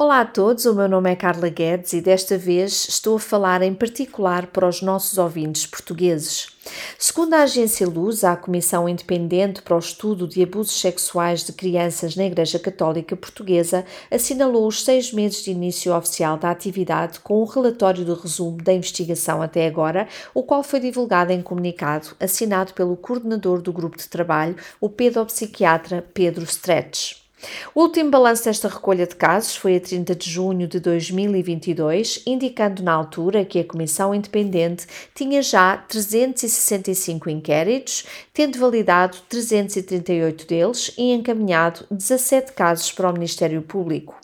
Olá a todos, o meu nome é Carla Guedes e desta vez estou a falar em particular para os nossos ouvintes portugueses. Segundo a agência Luz, a Comissão Independente para o Estudo de Abusos Sexuais de Crianças na Igreja Católica Portuguesa assinalou os seis meses de início oficial da atividade com o relatório de resumo da investigação até agora, o qual foi divulgado em comunicado assinado pelo coordenador do grupo de trabalho, o pedopsiquiatra Pedro Stretch. O último balanço desta recolha de casos foi a 30 de junho de 2022, indicando na altura que a Comissão Independente tinha já 365 inquéritos, tendo validado 338 deles e encaminhado 17 casos para o Ministério Público.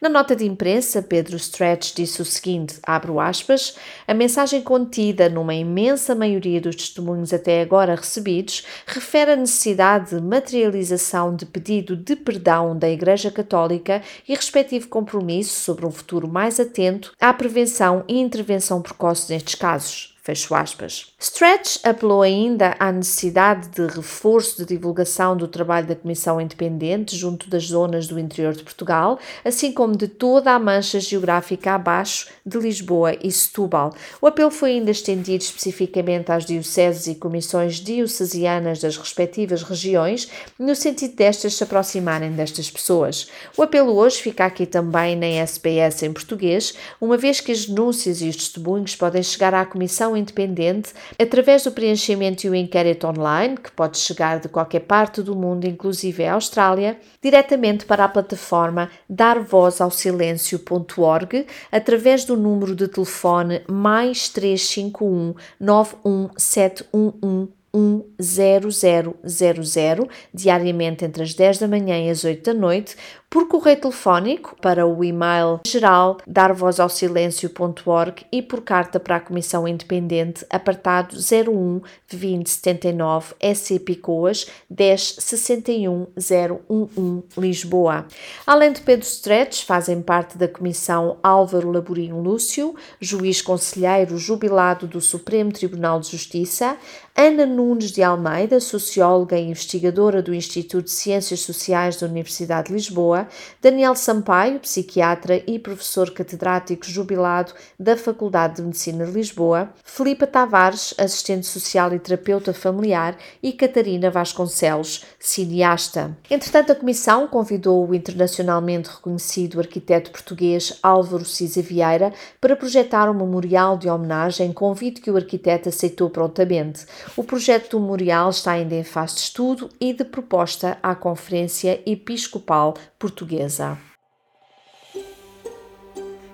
Na nota de imprensa, Pedro Stretch disse o seguinte: abro aspas, a mensagem contida numa imensa maioria dos testemunhos até agora recebidos refere a necessidade de materialização de pedido de perdão da Igreja Católica e respectivo compromisso sobre um futuro mais atento à prevenção e intervenção precoce nestes casos. Fecho aspas. Stretch apelou ainda à necessidade de reforço de divulgação do trabalho da Comissão Independente junto das zonas do interior de Portugal, assim como de toda a mancha geográfica abaixo de Lisboa e Setúbal. O apelo foi ainda estendido especificamente às dioceses e comissões diocesianas das respectivas regiões, no sentido destas se aproximarem destas pessoas. O apelo hoje fica aqui também na SBS em português, uma vez que as denúncias e os testemunhos podem chegar à Comissão independente através do preenchimento e o inquérito online, que pode chegar de qualquer parte do mundo, inclusive a Austrália, diretamente para a plataforma darvozausilêncio.org através do número de telefone mais 351 91711 10000 diariamente entre as 10 da manhã e as 8 da noite por correio telefónico para o e-mail geral darvozausilêncio.org e por carta para a Comissão Independente, apartado 01 2079 SC Picoas 10 61 011 Lisboa. Além de Pedro Stretch, fazem parte da Comissão Álvaro Laborinho Lúcio, juiz conselheiro jubilado do Supremo Tribunal de Justiça, Ana Nunes de Almeida, socióloga e investigadora do Instituto de Ciências Sociais da Universidade de Lisboa, Daniel Sampaio, psiquiatra e professor catedrático jubilado da Faculdade de Medicina de Lisboa, Filipa Tavares, assistente social e terapeuta familiar, e Catarina Vasconcelos, cineasta. Entretanto, a Comissão convidou o internacionalmente reconhecido arquiteto português Álvaro Cisa Vieira para projetar um memorial de homenagem, convite que o arquiteto aceitou prontamente. O projeto do memorial está ainda em fase de estudo e de proposta à Conferência Episcopal portuguesa.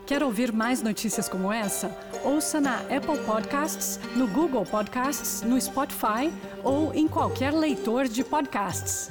Quer ouvir mais notícias como essa? Ouça na Apple Podcasts, no Google Podcasts, no Spotify ou em qualquer leitor de podcasts.